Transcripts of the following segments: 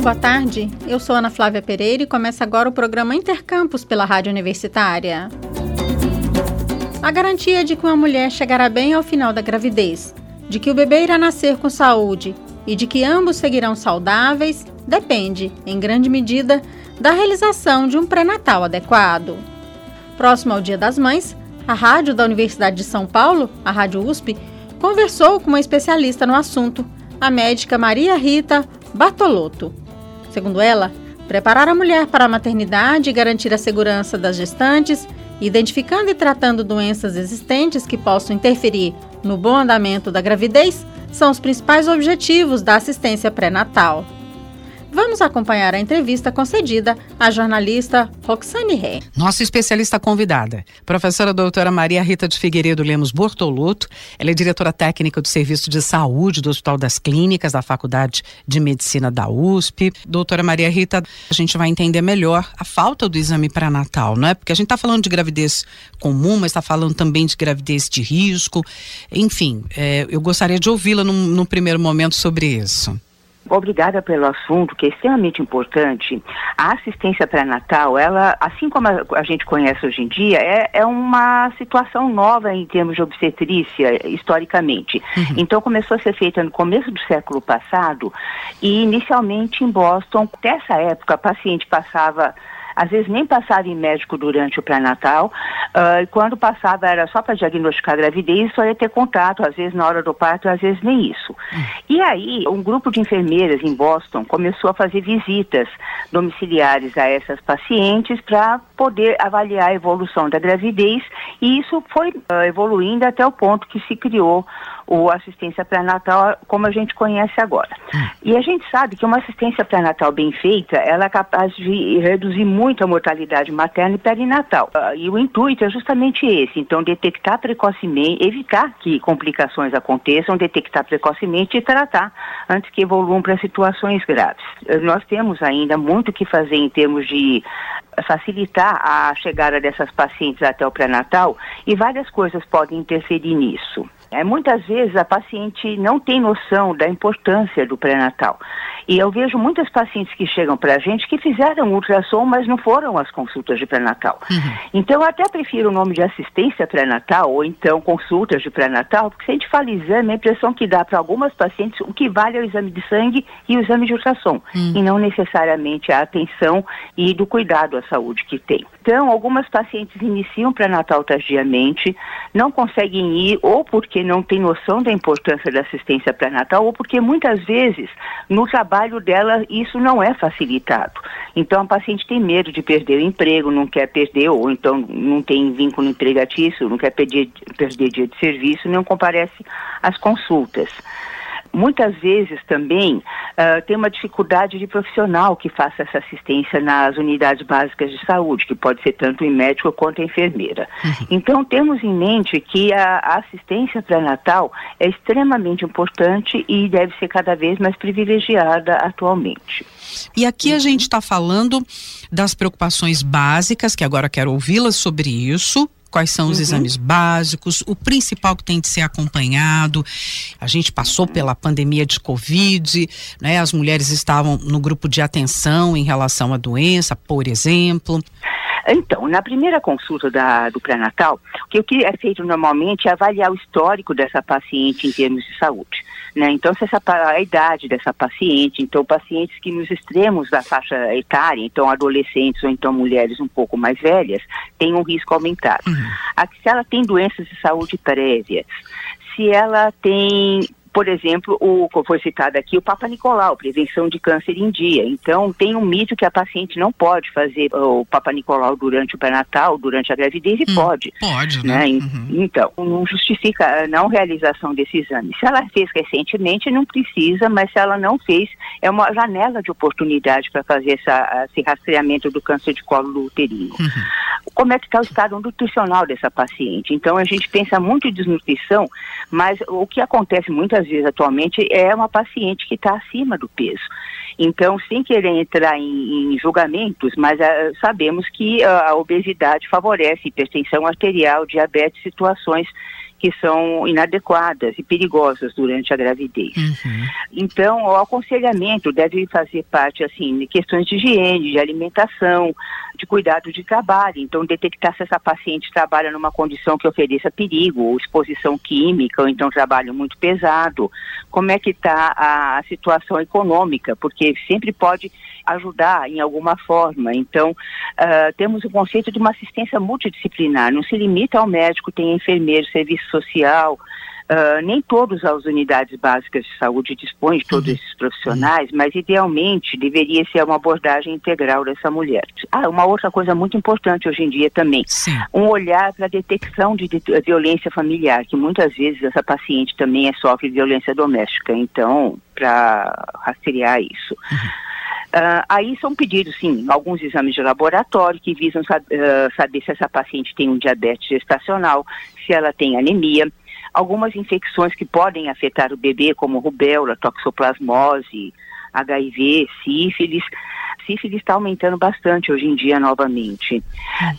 Boa tarde. Eu sou Ana Flávia Pereira e começa agora o programa Intercampus pela Rádio Universitária. A garantia de que uma mulher chegará bem ao final da gravidez, de que o bebê irá nascer com saúde e de que ambos seguirão saudáveis depende, em grande medida, da realização de um pré-natal adequado. Próximo ao Dia das Mães, a rádio da Universidade de São Paulo, a Rádio USP, conversou com uma especialista no assunto, a médica Maria Rita Bartolotto. Segundo ela, preparar a mulher para a maternidade e garantir a segurança das gestantes, identificando e tratando doenças existentes que possam interferir no bom andamento da gravidez, são os principais objetivos da assistência pré-natal. Vamos acompanhar a entrevista concedida à jornalista Roxane Ré. Nossa especialista convidada, professora doutora Maria Rita de Figueiredo Lemos Bortoluto. Ela é diretora técnica do Serviço de Saúde do Hospital das Clínicas da Faculdade de Medicina da USP. Doutora Maria Rita, a gente vai entender melhor a falta do exame pré-natal, não é? Porque a gente está falando de gravidez comum, mas está falando também de gravidez de risco. Enfim, é, eu gostaria de ouvi-la num primeiro momento sobre isso. Obrigada pelo assunto, que é extremamente importante. A assistência pré-natal, ela, assim como a, gente conhece hoje em dia, é, é, uma situação nova em termos de obstetrícia, historicamente. Uhum. Então, começou a ser feita no começo do século passado e, inicialmente, em Boston. Até essa época, a paciente passava às vezes nem passava em médico durante o pré-natal, uh, quando passava era só para diagnosticar a gravidez, só ia ter contato, às vezes na hora do parto, às vezes nem isso. E aí, um grupo de enfermeiras em Boston começou a fazer visitas domiciliares a essas pacientes para poder avaliar a evolução da gravidez, e isso foi uh, evoluindo até o ponto que se criou o assistência pré-natal como a gente conhece agora. Hum. E a gente sabe que uma assistência pré-natal bem feita, ela é capaz de reduzir muito a mortalidade materna e perinatal. Uh, e o intuito é justamente esse, então detectar precocemente, evitar que complicações aconteçam, detectar precocemente e tratar antes que evoluam para situações graves. Uh, nós temos ainda muito que fazer em termos de facilitar a chegada dessas pacientes até o pré-natal e várias coisas podem interferir nisso. É, muitas vezes a paciente não tem noção da importância do pré-natal. E eu vejo muitas pacientes que chegam para a gente que fizeram ultrassom, mas não foram às consultas de pré-natal. Uhum. Então, eu até prefiro o nome de assistência pré-natal ou então consultas de pré-natal, porque se a gente fala exame, a impressão que dá para algumas pacientes o que vale é o exame de sangue e o exame de ultrassom, uhum. e não necessariamente a atenção e do cuidado à saúde que tem. Então, algumas pacientes iniciam pré-natal tardiamente, não conseguem ir ou porque não têm noção da importância da assistência pré-natal ou porque muitas vezes no trabalho dela isso não é facilitado. Então, a paciente tem medo de perder o emprego, não quer perder ou então não tem vínculo empregatício, não quer perder, perder dia de serviço, não comparece às consultas. Muitas vezes também uh, tem uma dificuldade de profissional que faça essa assistência nas unidades básicas de saúde, que pode ser tanto em médico quanto em enfermeira. Uhum. Então, temos em mente que a, a assistência pré-natal é extremamente importante e deve ser cada vez mais privilegiada atualmente. E aqui a gente está falando das preocupações básicas, que agora quero ouvi-las sobre isso, quais são os uhum. exames básicos, o principal que tem de ser acompanhado. A gente passou pela pandemia de Covid, né? As mulheres estavam no grupo de atenção em relação à doença, por exemplo. Então, na primeira consulta da, do pré-natal, o que é feito normalmente é avaliar o histórico dessa paciente em termos de saúde. Né? Então, se essa, a idade dessa paciente, então pacientes que nos extremos da faixa etária, então adolescentes ou então mulheres um pouco mais velhas, têm um risco aumentado. Uhum. Aqui, se ela tem doenças de saúde prévias, se ela tem por exemplo, o foi citado aqui, o Papa Nicolau, prevenção de câncer em dia. Então, tem um mito que a paciente não pode fazer o Papa Nicolau durante o pré-natal, durante a gravidez, e hum, pode. Pode, né? né? Uhum. Então, não justifica a não realização desse exame. Se ela fez recentemente, não precisa, mas se ela não fez, é uma janela de oportunidade para fazer essa, esse rastreamento do câncer de colo uterino. Uhum. Como é que está o estado nutricional dessa paciente? Então, a gente pensa muito em desnutrição, mas o que acontece muitas vezes atualmente é uma paciente que está acima do peso. Então, sem querer entrar em, em julgamentos, mas uh, sabemos que uh, a obesidade favorece hipertensão arterial, diabetes, situações que são inadequadas e perigosas durante a gravidez. Uhum. Então, o aconselhamento deve fazer parte, assim, de questões de higiene, de alimentação, de cuidado de trabalho. Então, detectar se essa paciente trabalha numa condição que ofereça perigo, ou exposição química, ou então trabalho muito pesado. Como é que está a situação econômica, porque sempre pode ajudar em alguma forma. Então, uh, temos o conceito de uma assistência multidisciplinar, não se limita ao médico, tem enfermeiro, serviço social, Uh, nem todas as unidades básicas de saúde dispõem de todos uhum. esses profissionais, mas idealmente deveria ser uma abordagem integral dessa mulher. Ah, uma outra coisa muito importante hoje em dia também, Sim. um olhar para a detecção de, de, de, violência familiar, que muitas vezes essa paciente também é, sofre violência doméstica, então, para rastrear isso. Uhum. Uh, aí são pedidos, sim, alguns exames de laboratório que visam sab uh, saber se essa paciente tem um diabetes gestacional, se ela tem anemia, algumas infecções que podem afetar o bebê, como rubéola, toxoplasmose, HIV, sífilis sífilis está aumentando bastante hoje em dia novamente.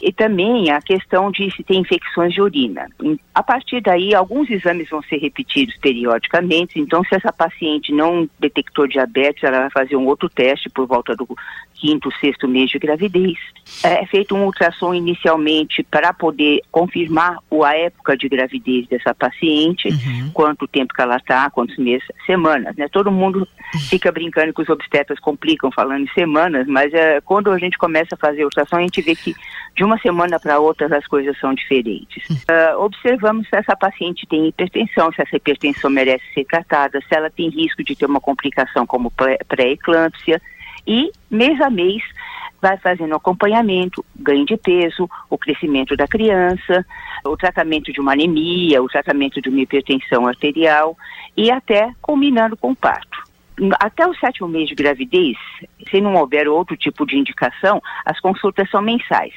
E também a questão de se tem infecções de urina. A partir daí, alguns exames vão ser repetidos periodicamente, então se essa paciente não detectou diabetes, ela vai fazer um outro teste por volta do quinto, sexto mês de gravidez. É, é feito um ultrassom inicialmente para poder confirmar a época de gravidez dessa paciente, uhum. quanto tempo que ela está, quantos meses, semanas, né? Todo mundo fica brincando que os obstetras complicam falando em semanas, mas é, quando a gente começa a fazer ultrassom, a gente vê que de uma semana para outra as coisas são diferentes. Uh, observamos se essa paciente tem hipertensão, se essa hipertensão merece ser tratada, se ela tem risco de ter uma complicação como pré-eclâmpsia e mês a mês vai fazendo acompanhamento, ganho de peso, o crescimento da criança, o tratamento de uma anemia, o tratamento de uma hipertensão arterial e até combinando com o parto. Até o sétimo mês de gravidez, se não houver outro tipo de indicação, as consultas são mensais.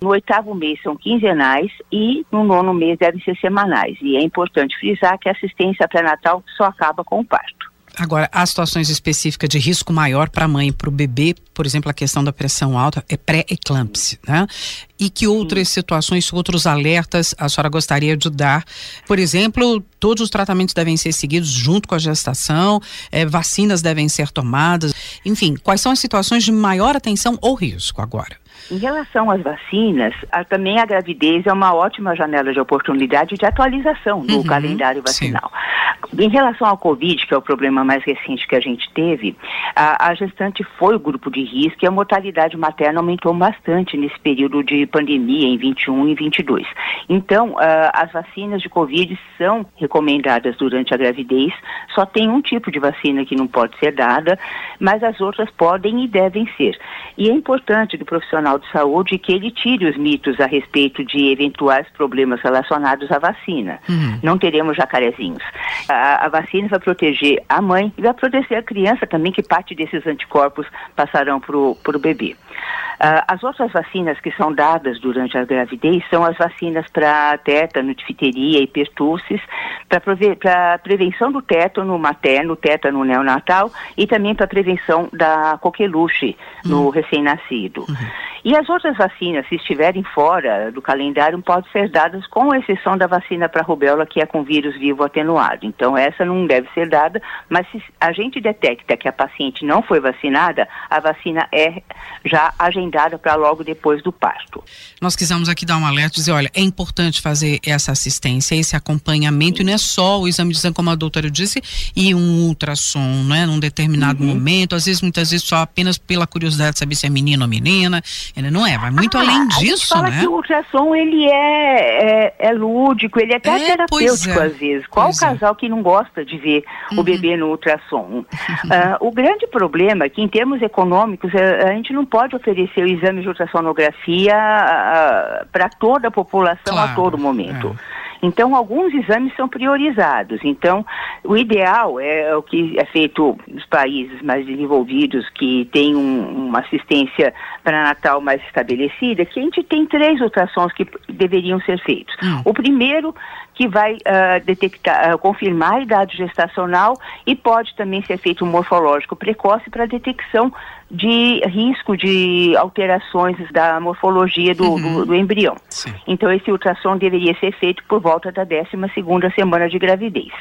No oitavo mês são quinzenais e no nono mês devem ser semanais. E é importante frisar que a assistência pré-natal só acaba com o parto. Agora, há situações específicas de risco maior para a mãe e para o bebê, por exemplo, a questão da pressão alta é pré-eclâmpsia, né? E que outras situações, outros alertas a senhora gostaria de dar? Por exemplo, todos os tratamentos devem ser seguidos junto com a gestação, é, vacinas devem ser tomadas, enfim, quais são as situações de maior atenção ou risco agora? Em relação às vacinas, a, também a gravidez é uma ótima janela de oportunidade de atualização no uhum, calendário vacinal. Sim. Em relação ao Covid, que é o problema mais recente que a gente teve, a, a, gestante foi o grupo de risco e a mortalidade materna aumentou bastante nesse período de pandemia, em 21 e 22. Então, as vacinas de Covid são recomendadas durante a gravidez, só tem um tipo de vacina que não pode ser dada, mas as outras podem e devem ser. E é importante que o profissional de Saúde que ele tire os mitos a respeito de eventuais problemas relacionados à vacina. Uhum. Não teremos jacarezinhos. A, a, vacina vai proteger a mãe e vai proteger a criança também, que parte desses anticorpos passarão para o bebê. Uh, as outras vacinas que são dadas durante a gravidez são as vacinas para tétano, difteria e pertussis, para prevenção do tétano materno, tétano neonatal e também para prevenção da coqueluche no uhum. recém-nascido. Uhum. E as outras vacinas, se estiverem fora do calendário, podem ser dadas com exceção da vacina para rubéola, que é com vírus vivo atenuado. Então, essa não deve ser dada, mas se a gente detecta que a paciente não foi vacinada, a vacina é já agendada para logo depois do parto. Nós quisemos aqui dar um alerta, dizer, olha, é importante fazer essa assistência, esse acompanhamento, Sim. e não é só o exame de sangue, como a doutora disse, e um ultrassom, né, num determinado uhum. momento, às vezes, muitas vezes, só apenas pela curiosidade de saber se é menino ou menina, ele não é, vai muito ah, além disso, a gente fala né? que o ultrassom ele é, é, é lúdico, ele é até é, terapêutico é. às vezes. Qual pois o é. casal que não gosta de ver uhum. o bebê no ultrassom? uh, o grande problema é que em termos econômicos a, a, gente não pode oferecer o exame de ultrassonografia uh, para toda a população claro, a todo momento. É. Então, alguns exames são priorizados. Então, o ideal é o que é feito nos países mais desenvolvidos, que tem um, uma assistência pré-natal mais estabelecida, que a gente tem três ultrassons que deveriam ser feitos. Hum. O primeiro que vai uh, detectar, uh, confirmar a idade gestacional e pode também ser feito um morfológico precoce para detecção de risco de alterações da morfologia do, uhum. do, do embrião. Sim. Então, esse ultrassom deveria ser feito por volta da 12 segunda semana de gravidez.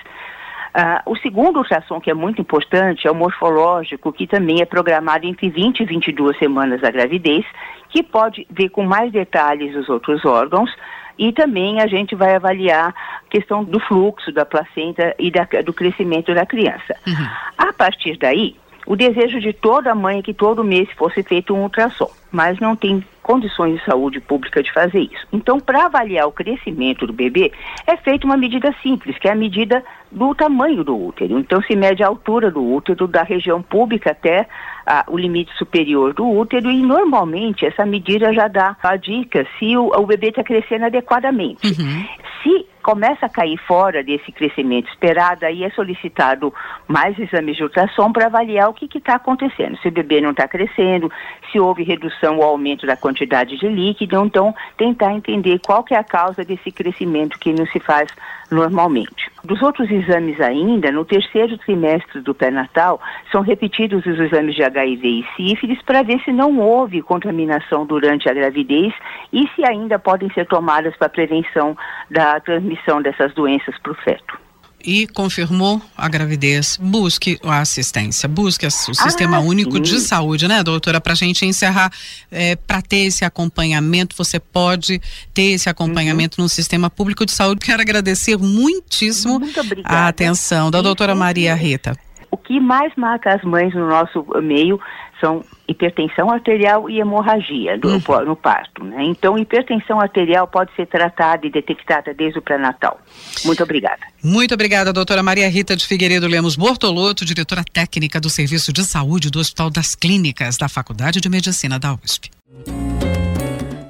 Uh, o segundo ultrassom, que é muito importante, é o morfológico, que também é programado entre 20 e 22 semanas da gravidez, que pode ver com mais detalhes os outros órgãos, e também a gente vai avaliar a questão do fluxo da placenta e da, do crescimento da criança. Uhum. A partir daí, o desejo de toda mãe é que todo mês fosse feito um ultrassom, mas não tem condições de saúde pública de fazer isso. Então, para avaliar o crescimento do bebê, é feita uma medida simples, que é a medida do tamanho do útero. Então, se mede a altura do útero da região pública até ah, o limite superior do útero e, normalmente, essa medida já dá a dica se o, o bebê está crescendo adequadamente. Uhum. Se começa a cair fora desse crescimento esperado, aí é solicitado mais exames de ultrassom para avaliar o que está acontecendo. Se o bebê não está crescendo, se houve redução ou aumento da quantidade de líquido, então tentar entender qual que é a causa desse crescimento que não se faz normalmente. Dos outros exames ainda, no terceiro trimestre do pré-natal, são repetidos os exames de HIV e sífilis para ver se não houve contaminação durante a gravidez e se ainda podem ser tomadas para prevenção da transmissão dessas doenças para o feto e confirmou a gravidez, busque a assistência, busque o Sistema ah, Único sim. de Saúde, né, doutora? Para a gente encerrar, é, para ter esse acompanhamento, você pode ter esse acompanhamento uhum. no Sistema Público de Saúde. Quero agradecer muitíssimo a atenção da doutora Maria Rita. O que mais marca as mães no nosso meio são hipertensão arterial e hemorragia do, uhum. no parto. Né? Então, hipertensão arterial pode ser tratada e detectada desde o pré-natal. Muito obrigada. Muito obrigada, doutora Maria Rita de Figueiredo Lemos Bortoloto, diretora técnica do Serviço de Saúde do Hospital das Clínicas da Faculdade de Medicina da USP.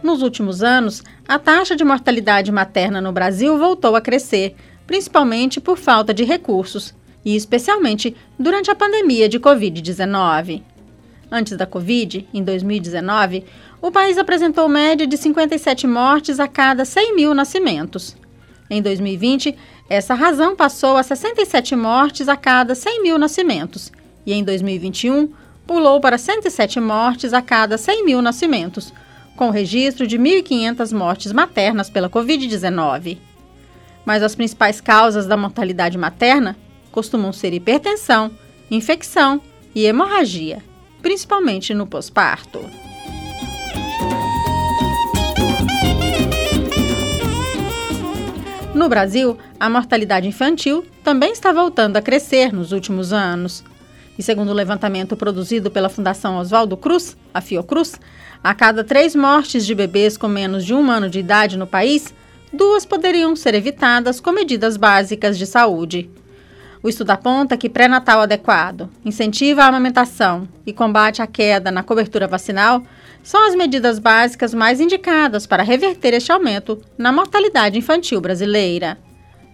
Nos últimos anos, a taxa de mortalidade materna no Brasil voltou a crescer, principalmente por falta de recursos e especialmente durante a pandemia de Covid-19. Antes da Covid, em 2019, o país apresentou média de 57 mortes a cada 100 mil nascimentos. Em 2020, essa razão passou a 67 mortes a cada 100 mil nascimentos, e em 2021 pulou para 107 mortes a cada 100 mil nascimentos, com registro de 1.500 mortes maternas pela Covid-19. Mas as principais causas da mortalidade materna costumam ser hipertensão, infecção e hemorragia principalmente no pós-parto. No Brasil, a mortalidade infantil também está voltando a crescer nos últimos anos. E segundo o levantamento produzido pela Fundação Oswaldo Cruz, a Fiocruz, a cada três mortes de bebês com menos de um ano de idade no país, duas poderiam ser evitadas com medidas básicas de saúde. O estudo aponta que pré-natal adequado, incentiva a amamentação e combate a queda na cobertura vacinal são as medidas básicas mais indicadas para reverter este aumento na mortalidade infantil brasileira.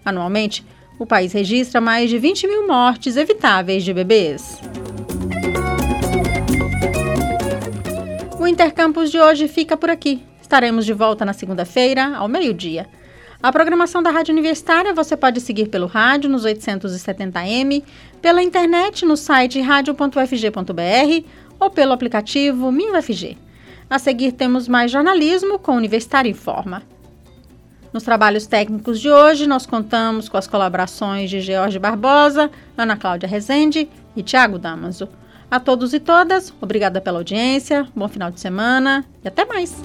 Anualmente, o país registra mais de 20 mil mortes evitáveis de bebês. O Intercampus de hoje fica por aqui. Estaremos de volta na segunda-feira, ao meio-dia. A programação da Rádio Universitária você pode seguir pelo rádio nos 870m, pela internet no site radio.ufg.br ou pelo aplicativo MinUFG. A seguir temos mais jornalismo com Universitário em Forma. Nos trabalhos técnicos de hoje, nós contamos com as colaborações de George Barbosa, Ana Cláudia Rezende e Tiago Damaso. A todos e todas, obrigada pela audiência, bom final de semana e até mais!